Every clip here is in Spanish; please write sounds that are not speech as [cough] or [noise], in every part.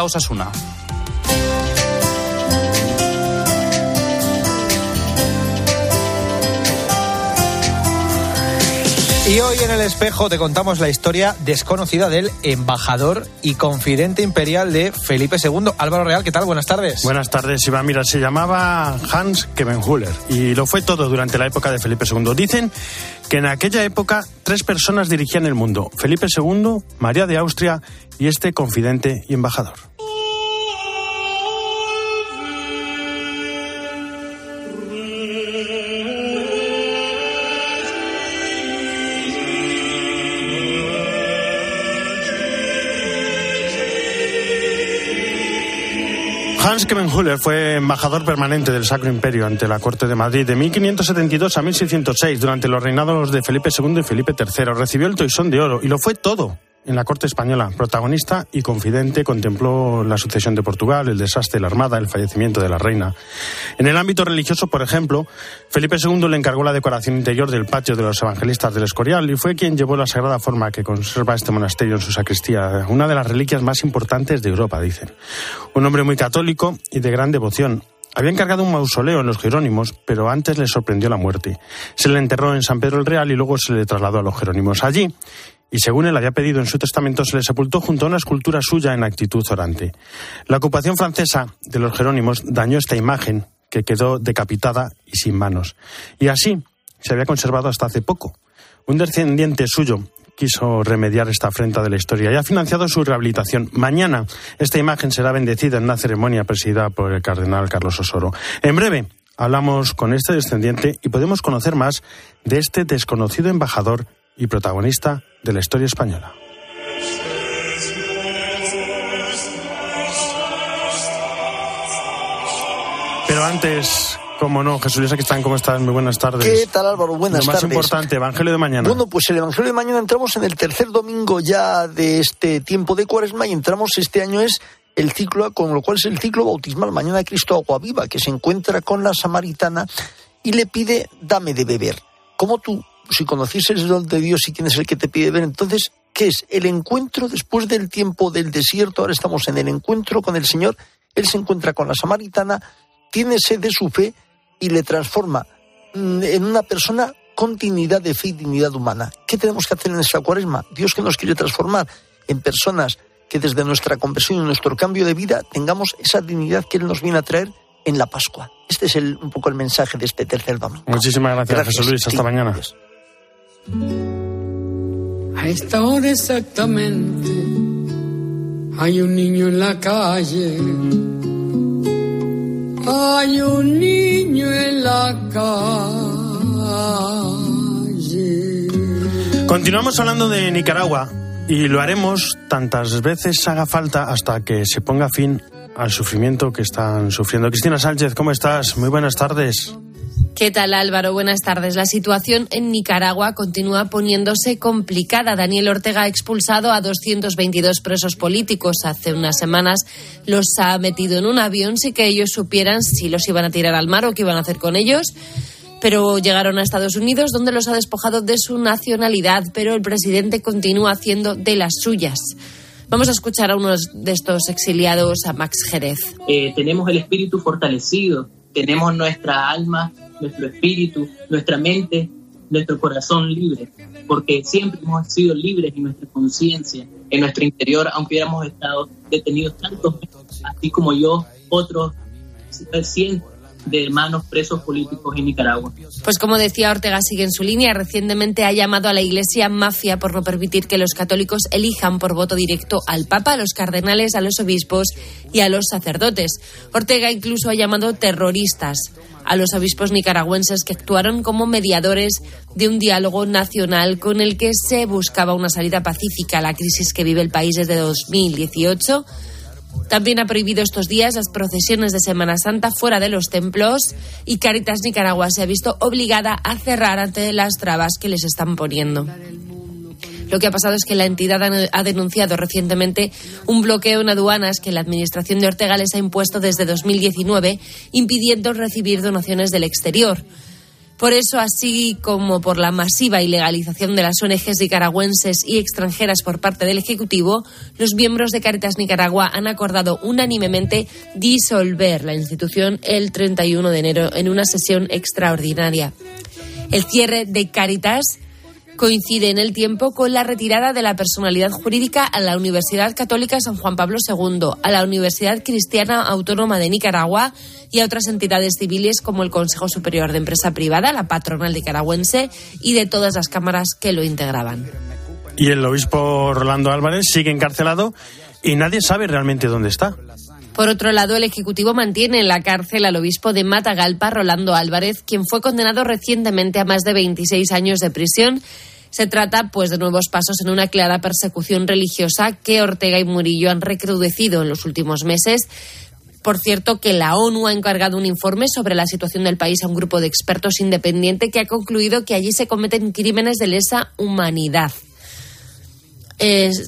Osasuna. Y hoy en el espejo te contamos la historia desconocida del embajador y confidente imperial de Felipe II. Álvaro Real, ¿qué tal? Buenas tardes. Buenas tardes, Iván. Mira, se llamaba Hans Kevenhuller y lo fue todo durante la época de Felipe II. Dicen que en aquella época tres personas dirigían el mundo: Felipe II, María de Austria y este confidente y embajador. Hans Kemenhüller fue embajador permanente del Sacro Imperio ante la Corte de Madrid de 1572 a 1606 durante los reinados de Felipe II y Felipe III. Recibió el Toisón de Oro y lo fue todo en la corte española. Protagonista y confidente, contempló la sucesión de Portugal, el desastre de la Armada, el fallecimiento de la reina. En el ámbito religioso, por ejemplo, Felipe II le encargó la decoración interior del patio de los evangelistas del Escorial y fue quien llevó la sagrada forma que conserva este monasterio en su sacristía, una de las reliquias más importantes de Europa, dicen. Un hombre muy católico y de gran devoción. Había encargado un mausoleo en los Jerónimos, pero antes le sorprendió la muerte. Se le enterró en San Pedro el Real y luego se le trasladó a los Jerónimos. Allí y según él había pedido en su testamento, se le sepultó junto a una escultura suya en actitud orante. La ocupación francesa de los Jerónimos dañó esta imagen, que quedó decapitada y sin manos. Y así se había conservado hasta hace poco. Un descendiente suyo quiso remediar esta afrenta de la historia y ha financiado su rehabilitación. Mañana esta imagen será bendecida en una ceremonia presidida por el cardenal Carlos Osoro. En breve hablamos con este descendiente y podemos conocer más de este desconocido embajador y protagonista de la historia española. Pero antes, como no, Jesús Luis, aquí están, ¿cómo estás? Muy buenas tardes. ¿Qué tal, Álvaro? Buenas tardes. Lo más importante, Evangelio de mañana. Bueno, pues el Evangelio de mañana entramos en el tercer domingo ya de este tiempo de cuaresma y entramos este año es el ciclo, con lo cual es el ciclo bautismal. Mañana Cristo Agua Viva, que se encuentra con la samaritana y le pide, dame de beber. Como tú si conocieses el don de Dios y quién es el que te pide ver, entonces, ¿qué es? El encuentro después del tiempo del desierto, ahora estamos en el encuentro con el Señor, Él se encuentra con la samaritana, tiene sed de su fe y le transforma mm, en una persona con dignidad de fe y dignidad humana. ¿Qué tenemos que hacer en esta cuaresma? Dios que nos quiere transformar en personas que desde nuestra conversión y nuestro cambio de vida tengamos esa dignidad que Él nos viene a traer en la Pascua. Este es el, un poco el mensaje de este tercer domingo. Muchísimas gracias, Jesús Luis. Hasta mañana. A esta hora exactamente hay un niño en la calle. Hay un niño en la calle. Continuamos hablando de Nicaragua y lo haremos tantas veces haga falta hasta que se ponga fin al sufrimiento que están sufriendo. Cristina Sánchez, ¿cómo estás? Muy buenas tardes. ¿Qué tal Álvaro? Buenas tardes. La situación en Nicaragua continúa poniéndose complicada. Daniel Ortega ha expulsado a 222 presos políticos. Hace unas semanas los ha metido en un avión sin que ellos supieran si los iban a tirar al mar o qué iban a hacer con ellos. Pero llegaron a Estados Unidos donde los ha despojado de su nacionalidad, pero el presidente continúa haciendo de las suyas. Vamos a escuchar a uno de estos exiliados, a Max Jerez. Eh, tenemos el espíritu fortalecido, tenemos nuestra alma nuestro espíritu, nuestra mente, nuestro corazón libre, porque siempre hemos sido libres en nuestra conciencia, en nuestro interior, aunque hubiéramos estado detenidos tantos, así como yo, otros cientos de hermanos presos políticos en Nicaragua. Pues como decía Ortega, sigue en su línea. Recientemente ha llamado a la Iglesia mafia por no permitir que los católicos elijan por voto directo al Papa, a los cardenales, a los obispos y a los sacerdotes. Ortega incluso ha llamado terroristas a los obispos nicaragüenses que actuaron como mediadores de un diálogo nacional con el que se buscaba una salida pacífica a la crisis que vive el país desde 2018 también ha prohibido estos días las procesiones de Semana Santa fuera de los templos y Caritas Nicaragua se ha visto obligada a cerrar ante las trabas que les están poniendo. Lo que ha pasado es que la entidad ha denunciado recientemente un bloqueo en aduanas que la administración de Ortega les ha impuesto desde 2019, impidiendo recibir donaciones del exterior. Por eso, así como por la masiva ilegalización de las ONGs nicaragüenses y extranjeras por parte del Ejecutivo, los miembros de Caritas Nicaragua han acordado unánimemente disolver la institución el 31 de enero en una sesión extraordinaria. El cierre de Caritas coincide en el tiempo con la retirada de la personalidad jurídica a la Universidad Católica San Juan Pablo II, a la Universidad Cristiana Autónoma de Nicaragua y a otras entidades civiles como el Consejo Superior de Empresa Privada, la patronal nicaragüense y de todas las cámaras que lo integraban. Y el obispo Rolando Álvarez sigue encarcelado y nadie sabe realmente dónde está. Por otro lado, el Ejecutivo mantiene en la cárcel al obispo de Matagalpa, Rolando Álvarez, quien fue condenado recientemente a más de 26 años de prisión. Se trata, pues, de nuevos pasos en una clara persecución religiosa que Ortega y Murillo han recrudecido en los últimos meses. Por cierto, que la ONU ha encargado un informe sobre la situación del país a un grupo de expertos independiente que ha concluido que allí se cometen crímenes de lesa humanidad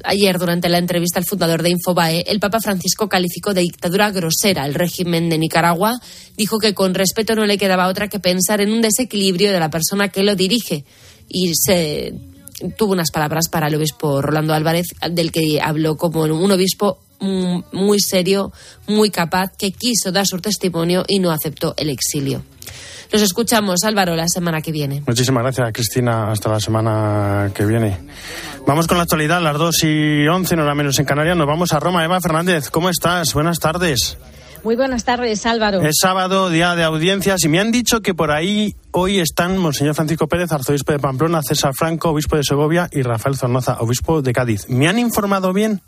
ayer, durante la entrevista al fundador de Infobae, el Papa Francisco calificó de dictadura grosera el régimen de Nicaragua. Dijo que con respeto no le quedaba otra que pensar en un desequilibrio de la persona que lo dirige. Y se tuvo unas palabras para el obispo Rolando Álvarez, del que habló como un obispo muy serio, muy capaz, que quiso dar su testimonio y no aceptó el exilio. Nos escuchamos, Álvaro, la semana que viene. Muchísimas gracias, Cristina. Hasta la semana que viene. Vamos con la actualidad, las 2 y 11, no la menos en Canarias. Nos vamos a Roma. Eva Fernández, ¿cómo estás? Buenas tardes. Muy buenas tardes, Álvaro. Es sábado, día de audiencias, y me han dicho que por ahí hoy están Monseñor Francisco Pérez, arzobispo de Pamplona, César Franco, obispo de Segovia, y Rafael Zornoza, obispo de Cádiz. ¿Me han informado bien?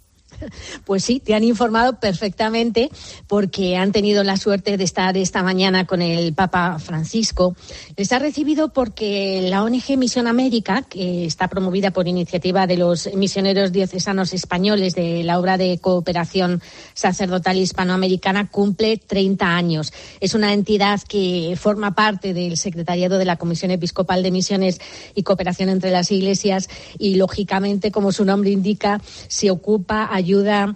Pues sí, te han informado perfectamente porque han tenido la suerte de estar esta mañana con el Papa Francisco. Les ha recibido porque la ONG Misión América, que está promovida por iniciativa de los misioneros diocesanos españoles de la obra de cooperación sacerdotal hispanoamericana, cumple 30 años. Es una entidad que forma parte del secretariado de la Comisión Episcopal de Misiones y Cooperación entre las Iglesias y, lógicamente, como su nombre indica, se ocupa ayuda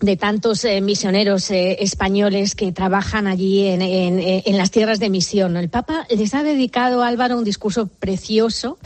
de tantos eh, misioneros eh, españoles que trabajan allí en, en, las tierras de misión. El Papa les ha dedicado, Álvaro, un discurso precioso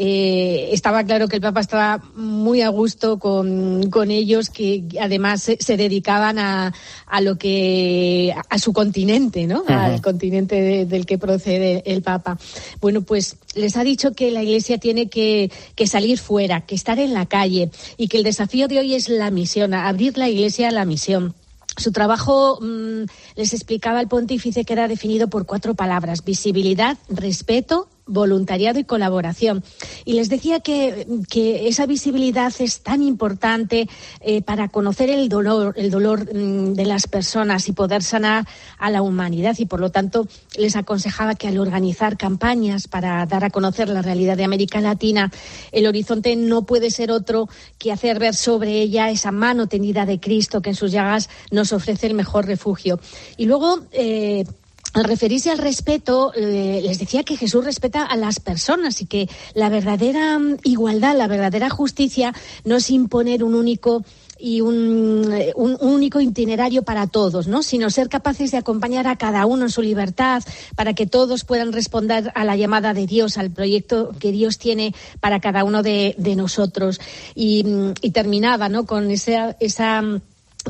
eh, estaba claro que el Papa estaba muy a gusto con, ellos, que además se, dedicaban a, a, lo que a su continente, ¿no? Al continente del que procede el Papa. Bueno, pues les ha dicho que la Iglesia tiene que, que salir fuera, que estar en la calle y que el desafío de hoy es la misión, abrir la Iglesia a la misión. Su trabajo mm, les explicaba el pontífice que era definido por cuatro palabras: visibilidad, respeto, voluntariado y colaboración. Y les decía que, esa visibilidad es tan importante eh, para conocer el dolor, el dolor mm, de las personas y poder sanar a la humanidad. Y por lo tanto, les aconsejaba que al organizar campañas para dar a conocer la realidad de América Latina, el horizonte no puede ser otro que hacer ver sobre ella esa mano tendida de Cristo que en sus llagas nos ofrece el mejor refugio. Y luego, eh, al referirse al respeto, eh, les decía que Jesús respeta a las personas y que la verdadera mm, igualdad, la verdadera justicia no es imponer un único y un, eh, un, único itinerario para todos, ¿no? sino ser capaces de acompañar a cada uno en su libertad para que todos puedan responder a la llamada de Dios, al proyecto que Dios tiene para cada uno de, nosotros. Y, mm, y terminaba ¿no? con esa, esa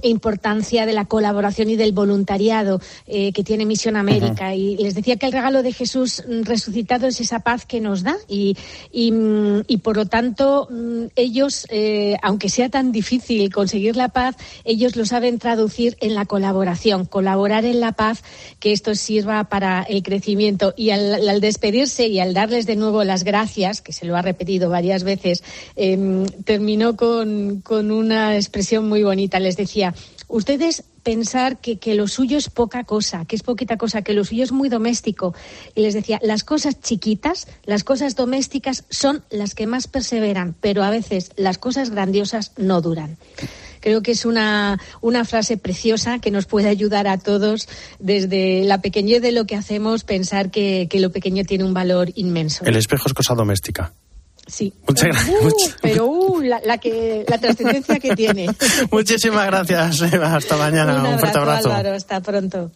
importancia de la colaboración y del voluntariado eh, que tiene Misión América. Y les decía que el regalo de Jesús resucitado es esa paz que nos da y, y, mm, por lo tanto mm, ellos, eh, aunque sea tan difícil conseguir la paz, ellos lo saben traducir en la colaboración, colaborar en la paz, que esto sirva para el crecimiento. Y al, despedirse y al darles de nuevo las gracias, que se lo ha repetido varias veces, em, terminó con, con una expresión muy bonita. Les decía, ustedes pensar que, que, lo suyo es poca cosa, que es poquita cosa, que lo suyo es muy doméstico. Y les decía, las cosas chiquitas, las cosas domésticas son las que más perseveran, pero a veces las cosas grandiosas no duran. Creo que es una, una frase preciosa que nos puede ayudar a todos desde la pequeñez de lo que hacemos, pensar que, que lo pequeño tiene un valor inmenso. El espejo es cosa doméstica. Sí. Muchas gracias. Uh, pero uh, la, que, la trascendencia que tiene. [laughs] Muchísimas gracias, Eva. Hasta mañana. Un, fuerte abrazo. hasta pronto.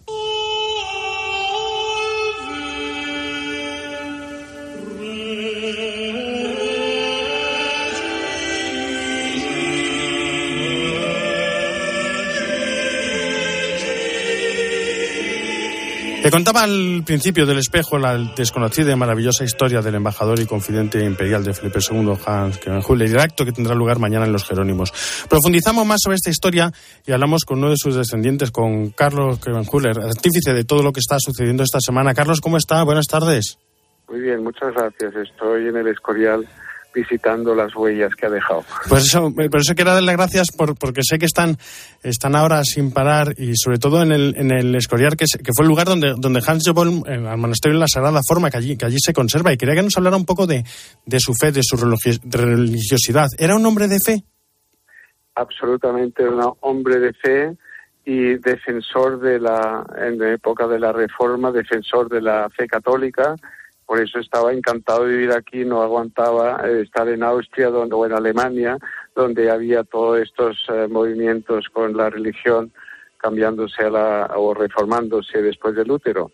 Le contaba al principio del espejo la desconocida y maravillosa historia del embajador y confidente imperial de Felipe II, Hans Kevenhuller, el acto que tendrá lugar mañana en Los Jerónimos. Profundizamos más sobre esta historia y hablamos con uno de sus descendientes, con Carlos Kevenhuller, artífice de todo lo que está sucediendo esta semana. Carlos, ¿cómo está? Buenas tardes. Muy bien, muchas gracias. Estoy en el Escorial visitando las huellas que ha dejado. Pues eso, por eso quiero darle gracias por, porque sé que están, están ahora sin parar y sobre todo en el, en el Escorial, que, que fue el lugar donde, donde Hans Jobolm, al monasterio en la Sagrada Forma, que allí, que allí se conserva. Y quería que nos hablara un poco de, de su fe, de su religiosidad. ¿Era un hombre de fe? Absolutamente un hombre de fe y defensor de la, en la época de la Reforma, defensor de la fe católica por eso estaba encantado de vivir aquí, no aguantaba eh, estar en Austria donde, o en Alemania, donde había todos estos eh, movimientos con la religión cambiándose a la, o reformándose después del útero.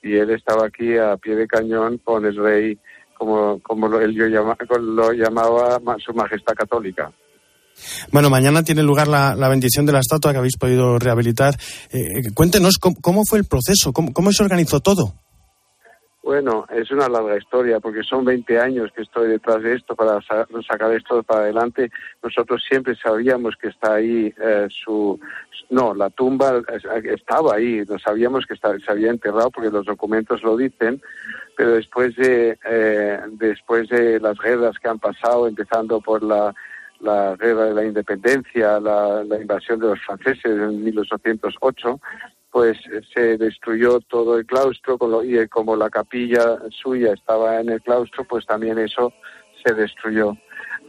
Y él estaba aquí a pie de cañón con el rey, como, lo, él llama, lo llamaba su majestad católica. Bueno, mañana tiene lugar la, bendición de la estatua que habéis podido rehabilitar. Eh, cuéntenos cómo, fue el proceso, cómo se organizó todo. Bueno, es una larga historia porque son 20 años que estoy detrás de esto para sacar esto para adelante. Nosotros siempre sabíamos que está ahí eh, su... No, la tumba estaba ahí, no sabíamos que se había enterrado porque los documentos lo dicen, pero después de, eh, después de las guerras que han pasado, empezando por la, la guerra de la independencia, la, la invasión de los franceses en 1808, pues se destruyó todo el claustro y como la capilla suya estaba en el claustro, pues también eso se destruyó.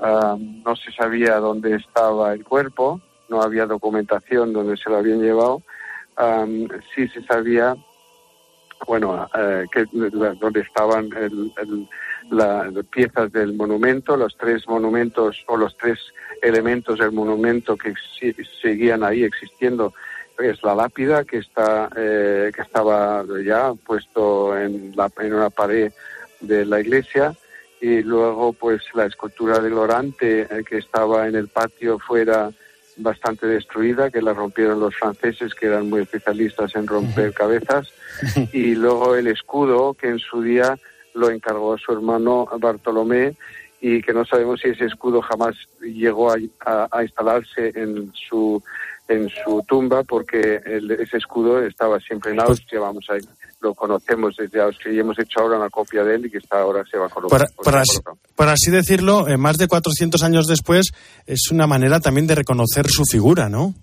Ah, no se sabía dónde estaba el cuerpo, no había documentación donde se lo habían llevado. Ah, sí se sabía, bueno, eh, donde estaban las piezas del monumento, los tres monumentos o los tres elementos del monumento que seguían ahí existiendo es la lápida que está eh, que estaba ya puesto en, la, en una pared de la iglesia y luego pues la escultura del orante eh, que estaba en el patio fuera bastante destruida que la rompieron los franceses que eran muy especialistas en romper cabezas. [laughs] Y luego el escudo que en su día lo encargó su hermano Bartolomé y que no sabemos si ese escudo jamás llegó a instalarse en su en su tumba porque ese escudo estaba siempre en Austria, vamos a lo conocemos desde Austria y hemos hecho ahora una copia de él y que está ahora se va a colocar. Para, así, decirlo, eh, más de 400 años después, es una manera también de reconocer su figura, ¿no?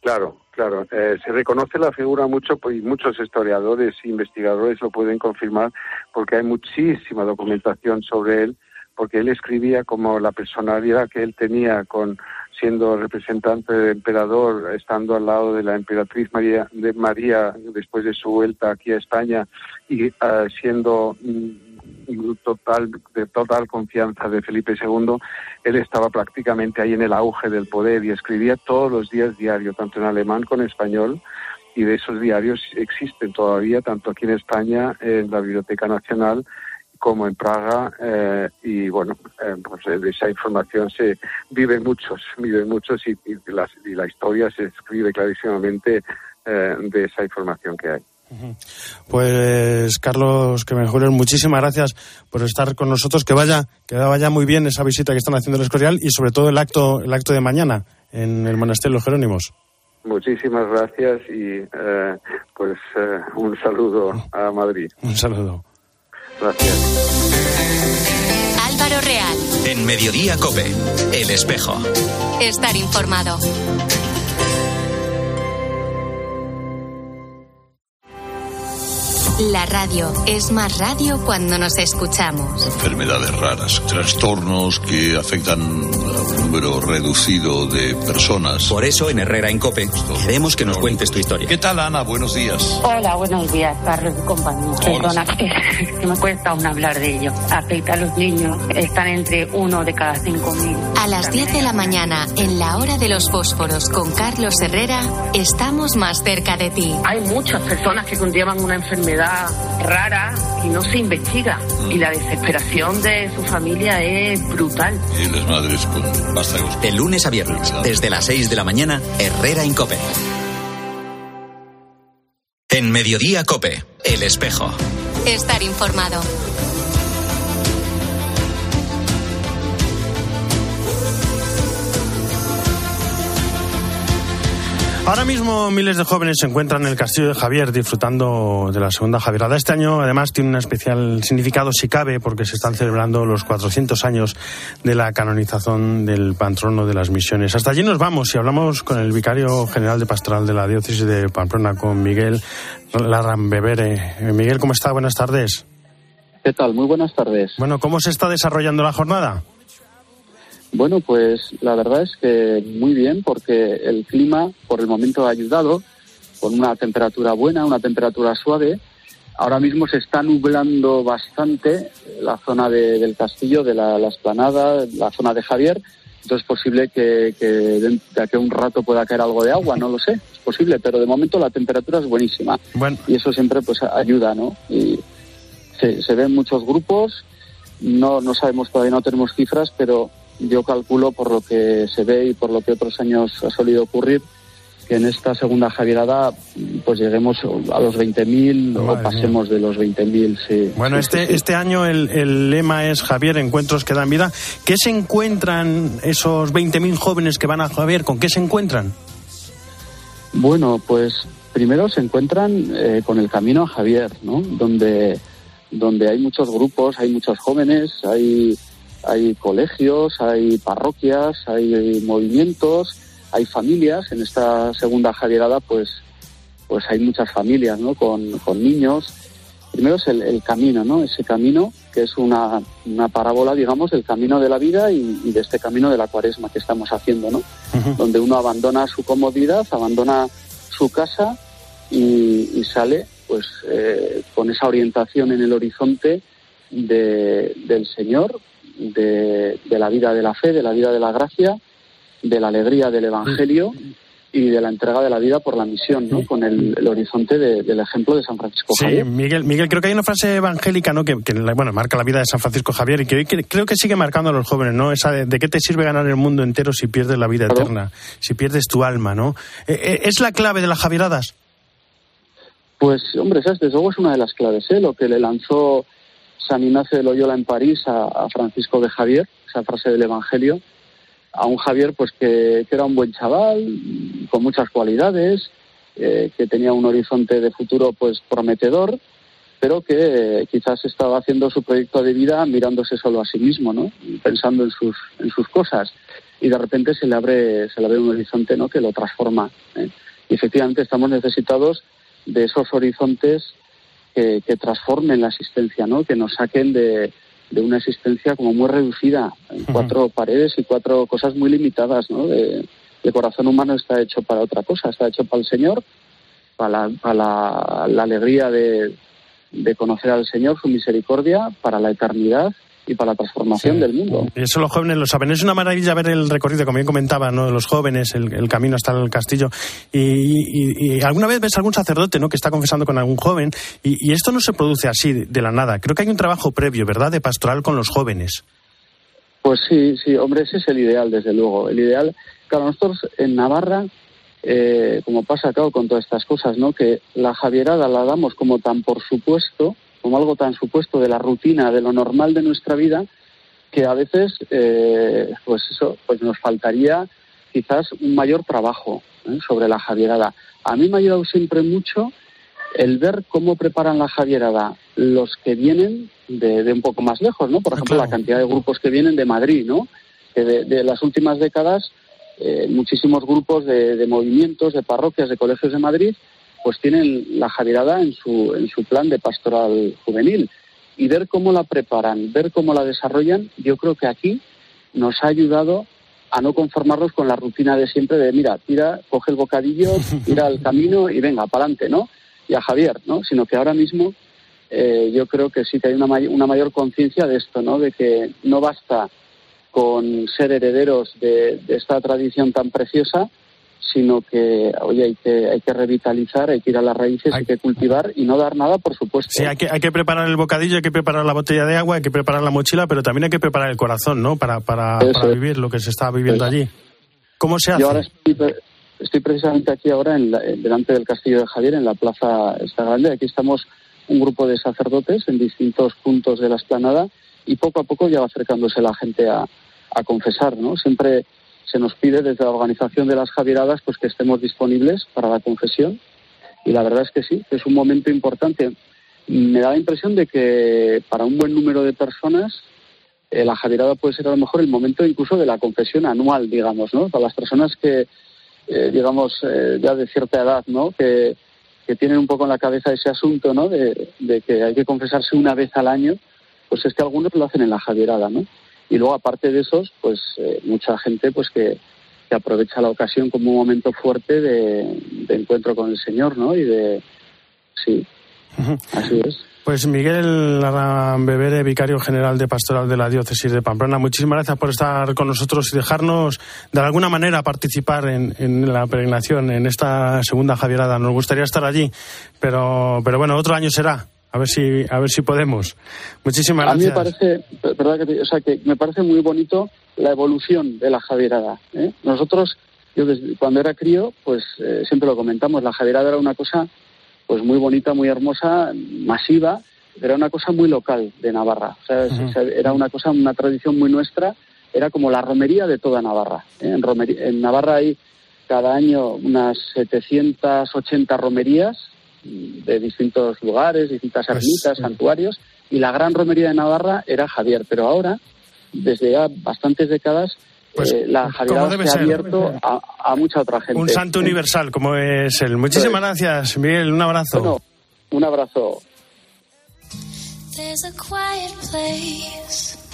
Claro, claro. Eh, se reconoce la figura mucho pues, y muchos historiadores e investigadores lo pueden confirmar porque hay muchísima documentación sobre él, porque él escribía como la personalidad que él tenía con siendo representante del emperador, estando al lado de la emperatriz María, de María después de su vuelta aquí a España y uh, siendo mm, total de total confianza de Felipe II, él estaba prácticamente ahí en el auge del poder y escribía todos los días diario, tanto en alemán como en español, y de esos diarios existen todavía, tanto aquí en España, en la Biblioteca Nacional, como en Praga eh, y bueno eh, pues de esa información se vive muchos vive muchos y, la, historia se escribe clarísimamente eh, de esa información que hay pues Carlos Kemenjuler, muchísimas gracias por estar con nosotros. Que vaya, que vaya muy bien esa visita que están haciendo el Escorial y sobre todo el acto, el acto de mañana en el monasterio de los Jerónimos. Muchísimas gracias y pues un saludo a Madrid. Un saludo. Gracias. Álvaro Real. En Mediodía Cope, El Espejo. Estar informado. La radio es más radio cuando nos escuchamos. Enfermedades raras, trastornos que afectan a un número reducido de personas. Por eso en Herrera en Cope queremos que nos cuentes tu historia. ¿Qué tal Ana? Buenos días. Hola, buenos días, Carlos y compañía. Perdona, [laughs] que me cuesta aún hablar de ello. Afecta a los niños, están entre uno de cada cinco mil. A las 10 de la mañana, en la hora de los fósforos con Carlos Herrera, estamos más cerca de ti. Hay muchas personas que conllevan una enfermedad rara y no se investiga. Mm. Y la desesperación de su familia es brutal. Y las madres con vástagos. De lunes a viernes, desde las 6 de la mañana, Herrera Incope. En Mediodía Cope, El Espejo. Estar informado. Ahora mismo miles de jóvenes se encuentran en el Castillo de Javier disfrutando de la segunda Javierada. Este año además tiene un especial significado si cabe porque se están celebrando los 400 años de la canonización del patrono de las misiones. Hasta allí nos vamos y hablamos con el vicario general de pastoral de la diócesis de Pamplona, con Miguel Larrambevere. Miguel, ¿cómo está? Buenas tardes. ¿Qué tal? Muy buenas tardes. Bueno, ¿cómo se está desarrollando la jornada? Bueno, pues la verdad es que muy bien porque el clima por el momento ha ayudado con una temperatura buena, una temperatura suave. Ahora mismo se está nublando bastante la zona del castillo, de la, la, esplanada, la zona de Javier. Entonces es posible que, que de aquí a un rato pueda caer algo de agua, no lo sé, es posible, pero de momento la temperatura es buenísima. Bueno. Y eso siempre pues ayuda, ¿no? Y se, se ven muchos grupos, no, no sabemos, todavía no tenemos cifras, pero yo calculo por lo que se ve y por lo que otros años ha solido ocurrir que en esta segunda Javierada pues lleguemos a los 20.000 o pasemos de los 20.000, sí. Bueno, sí, este, sí. este año el, el, lema es Javier, encuentros que dan vida. ¿Qué se encuentran esos 20.000 jóvenes que van a Javier? ¿Con qué se encuentran? Bueno, pues primero se encuentran eh, con el camino a Javier, ¿no? Donde, donde hay muchos grupos, hay muchos jóvenes, hay hay colegios, hay parroquias, hay movimientos, hay familias. En esta segunda Javierada, pues, pues hay muchas familias, ¿no? Con, con niños. Primero es el, el, camino, ¿no? Ese camino que es una, una parábola, digamos, del camino de la vida y, y, de este camino de la cuaresma que estamos haciendo, ¿no? Uh -huh. Donde uno abandona su comodidad, abandona su casa y, y sale, pues, eh, con esa orientación en el horizonte de, del Señor, de, de, la vida de la fe, de la vida de la gracia, de la alegría del Evangelio y de la entrega de la vida por la misión, ¿no? Con el, el horizonte de, del ejemplo de San Francisco sí, Javier. Miguel, Miguel, creo que hay una frase evangélica, ¿no? Que, que, bueno, marca la vida de San Francisco Javier y que hoy que, creo que sigue marcando a los jóvenes, ¿no? Esa de, de, qué te sirve ganar el mundo entero si pierdes la vida eterna, si pierdes tu alma, ¿no? Eh, ¿Es la clave de las Javieradas? Pues, hombre, esa desde luego es una de las claves, ¿eh? Lo que le lanzó San Ignacio de Loyola en París a, Francisco de Javier, esa frase del Evangelio, a un Javier pues que, que era un buen chaval, con muchas cualidades, eh, que tenía un horizonte de futuro pues prometedor, pero que eh, quizás estaba haciendo su proyecto de vida mirándose solo a sí mismo, ¿no? pensando en sus, en sus cosas. Y de repente se le abre, se le abre un horizonte ¿no? que lo transforma. ¿eh? Y efectivamente estamos necesitados de esos horizontes que, que, transformen la existencia, ¿no? que nos saquen de, de una existencia como muy reducida, en cuatro uh -huh. paredes y cuatro cosas muy limitadas. ¿no? De, el corazón humano está hecho para otra cosa, está hecho para el Señor, para la, para la, la alegría de, de, conocer al Señor, su misericordia, para la eternidad y para la transformación sí. del mundo. Eso los jóvenes lo saben. Es una maravilla ver el recorrido, como bien comentaba, ¿no? los jóvenes, el, el camino hasta el castillo. Y, y, y, alguna vez ves algún sacerdote ¿no? que está confesando con algún joven. Y, y, esto no se produce así de la nada. Creo que hay un trabajo previo, ¿verdad?, de pastoral con los jóvenes. Pues sí, sí, hombre, ese es el ideal, desde luego. El ideal, claro, nosotros en Navarra, eh, como pasa, claro, con todas estas cosas, ¿no? Que la Javierada la damos como tan por supuesto, como algo tan supuesto de la rutina, de lo normal de nuestra vida, que a veces, eh, pues eso, pues nos faltaría quizás un mayor trabajo ¿eh? sobre la Javierada. A mí me ha ayudado siempre mucho el ver cómo preparan la Javierada los que vienen de, de un poco más lejos, ¿no? Por ejemplo, claro. la cantidad de grupos que vienen de Madrid, ¿no? Que de, de las últimas décadas, eh, muchísimos grupos de, de movimientos, de parroquias, de colegios de Madrid, pues tienen la Javierada en su, en su plan de pastoral juvenil. Y ver cómo la preparan, ver cómo la desarrollan, yo creo que aquí nos ha ayudado a no conformarnos con la rutina de siempre de, mira, tira, coge el bocadillo, [laughs] tira el camino y venga, para adelante, ¿no? Y a Javier, ¿no? Sino que ahora mismo eh, yo creo que sí que hay una, may una mayor conciencia de esto, ¿no? De que no basta con ser herederos de, de esta tradición tan preciosa, sino que, oye, hay que, hay que revitalizar, hay que ir a las raíces, hay, hay que cultivar y no dar nada, por supuesto. Sí, hay que, hay que preparar el bocadillo, hay que preparar la botella de agua, hay que preparar la mochila, pero también hay que preparar el corazón, ¿no? Para, para, para vivir lo que se está viviendo Eso. allí. ¿Cómo se hace? Yo ahora estoy, estoy precisamente aquí ahora en delante del Castillo de Javier, en la Plaza Esta Grande. Aquí estamos un grupo de sacerdotes en distintos puntos de la esplanada y poco a poco ya va acercándose la gente a, a confesar, ¿no? Siempre se nos pide desde la organización de las Javieradas pues que estemos disponibles para la confesión y la verdad es que sí, que es un momento importante. Me da la impresión de que para un buen número de personas eh, la Javierada puede ser a lo mejor el momento incluso de la confesión anual, digamos, ¿no? Para las personas que, eh, digamos, eh, ya de cierta edad, ¿no? Que, que, tienen un poco en la cabeza ese asunto, ¿no? De, de, que hay que confesarse una vez al año, pues es que algunos lo hacen en la Javierada, ¿no? Y luego, aparte de esos, pues mucha gente pues que, que, aprovecha la ocasión como un momento fuerte de, de encuentro con el Señor, ¿no? Y de... Sí, así es. Pues Miguel Bebere, vicario general de Pastoral de la Diócesis de Pamplona, muchísimas gracias por estar con nosotros y dejarnos de alguna manera participar en, la peregrinación, en esta segunda Javierada. Nos gustaría estar allí, pero, pero bueno, otro año será. A ver si, a ver si podemos. Muchísimas gracias. A mí me parece, verdad que, o sea, que me parece muy bonito la evolución de la Javierada. ¿eh? Nosotros, yo desde, cuando era crío, pues eh, siempre lo comentamos, la Javierada era una cosa pues muy bonita, muy hermosa, masiva, pero era una cosa muy local de Navarra. O sea, era una cosa, una tradición muy nuestra, era como la romería de toda Navarra. ¿eh? En, en Navarra hay cada año unas 780 romerías de distintos lugares, distintas pues, ermitas, santuarios, y la gran romería de Navarra era Javier, pero ahora, desde ya bastantes décadas, pues, eh, la Javier se ha abierto a, mucha otra gente. Un santo universal como es él. Muchísimas gracias, Miguel. Un abrazo. un abrazo.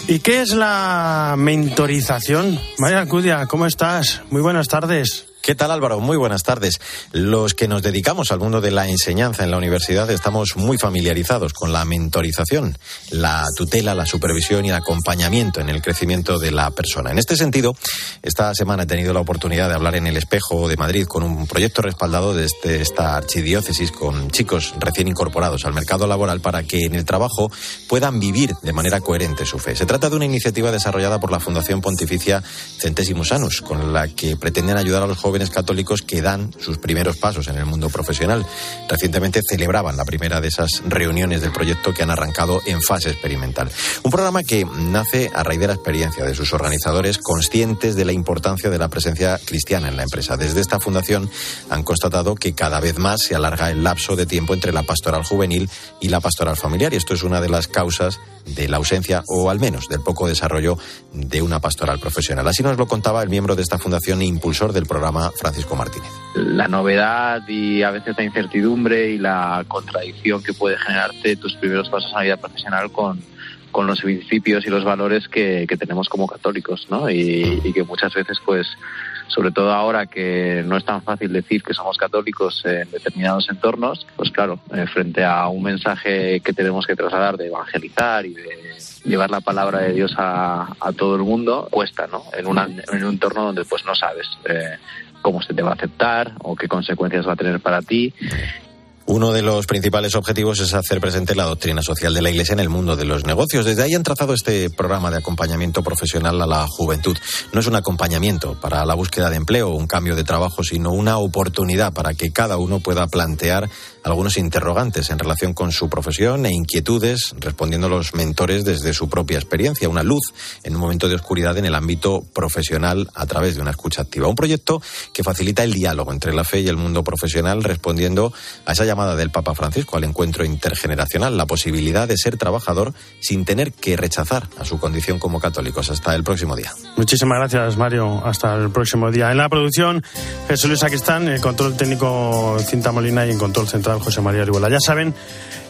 ¿Y qué es la mentorización? María Cudia, ¿cómo estás? Muy buenas tardes. ¿Qué tal Álvaro? Muy buenas tardes. Los que nos dedicamos al mundo de la enseñanza en la universidad estamos muy familiarizados con la mentorización, la tutela, la supervisión y el acompañamiento en el crecimiento de la persona. En este sentido, esta semana he tenido la oportunidad de hablar en el espejo de Madrid con un proyecto respaldado desde esta archidiócesis con chicos recién incorporados al mercado laboral para que en el trabajo puedan vivir de manera coherente su fe. Se trata de una iniciativa desarrollada por la Fundación Pontificia Centesimus Anus, con la que pretenden ayudar a los jóvenes jóvenes católicos que dan sus primeros pasos en el mundo profesional. Recientemente celebraban la primera de esas reuniones del proyecto que han arrancado en fase experimental. Un programa que nace a raíz de la experiencia de sus organizadores conscientes de la importancia de la presencia cristiana en la empresa. Desde esta fundación han constatado que cada vez más se alarga el lapso de tiempo entre la pastoral juvenil y la pastoral familiar y esto es una de las causas de la ausencia o al menos del poco desarrollo de una pastoral profesional. Así nos lo contaba el miembro de esta fundación e impulsor del programa, Francisco Martínez. La novedad y a veces la incertidumbre y la contradicción que puede generarte tus primeros pasos en la vida profesional con, con los principios y los valores que, tenemos como católicos, ¿no? Y, y, que muchas veces, pues, sobre todo ahora que no es tan fácil decir que somos católicos en determinados entornos, pues claro, eh, frente a un mensaje que tenemos que trasladar de evangelizar y de llevar la palabra de Dios a, todo el mundo, cuesta, ¿no? En, en un entorno donde pues no sabes eh, cómo se te va a aceptar o qué consecuencias va a tener para ti uno de los principales objetivos es hacer presente la doctrina social de la Iglesia en el mundo de los negocios. Desde ahí han trazado este programa de acompañamiento profesional a la juventud. No es un acompañamiento para la búsqueda de empleo o un cambio de trabajo, sino una oportunidad para que cada uno pueda plantear algunos interrogantes en relación con su profesión e inquietudes, respondiendo a los mentores desde su propia experiencia. Una luz en un momento de oscuridad en el ámbito profesional a través de una escucha activa. Un proyecto que facilita el diálogo entre la fe y el mundo profesional, respondiendo a esa llamada del Papa Francisco al encuentro intergeneracional, la posibilidad de ser trabajador sin tener que rechazar a su condición como católicos. Hasta el próximo día. Muchísimas gracias, Mario. Hasta el próximo día. En la producción, Jesús Luis Aquistán, el control técnico Cinta Molina y en control central José María Ribola. Ya saben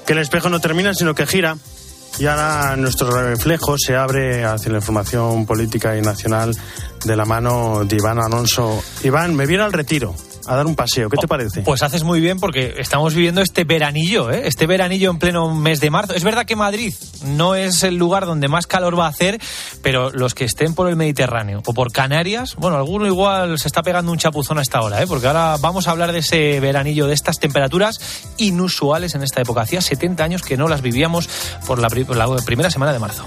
que el espejo no termina, sino que gira. Y ahora nuestro reflejo se abre hacia la información política y nacional de la mano de Iván Alonso. Iván, me viene al retiro a dar un paseo. ¿Qué te parece? Pues haces muy bien porque estamos viviendo este veranillo, ¿eh? este veranillo en pleno mes de marzo. Es verdad que Madrid no es el lugar donde más calor va a hacer, pero los que estén por el Mediterráneo o por Canarias, bueno, alguno igual se está pegando un chapuzón a esta hora, ¿eh? porque ahora vamos a hablar de ese veranillo, de estas temperaturas inusuales en esta época. Hacía 70 años que no las vivíamos por la, por la primera semana de marzo.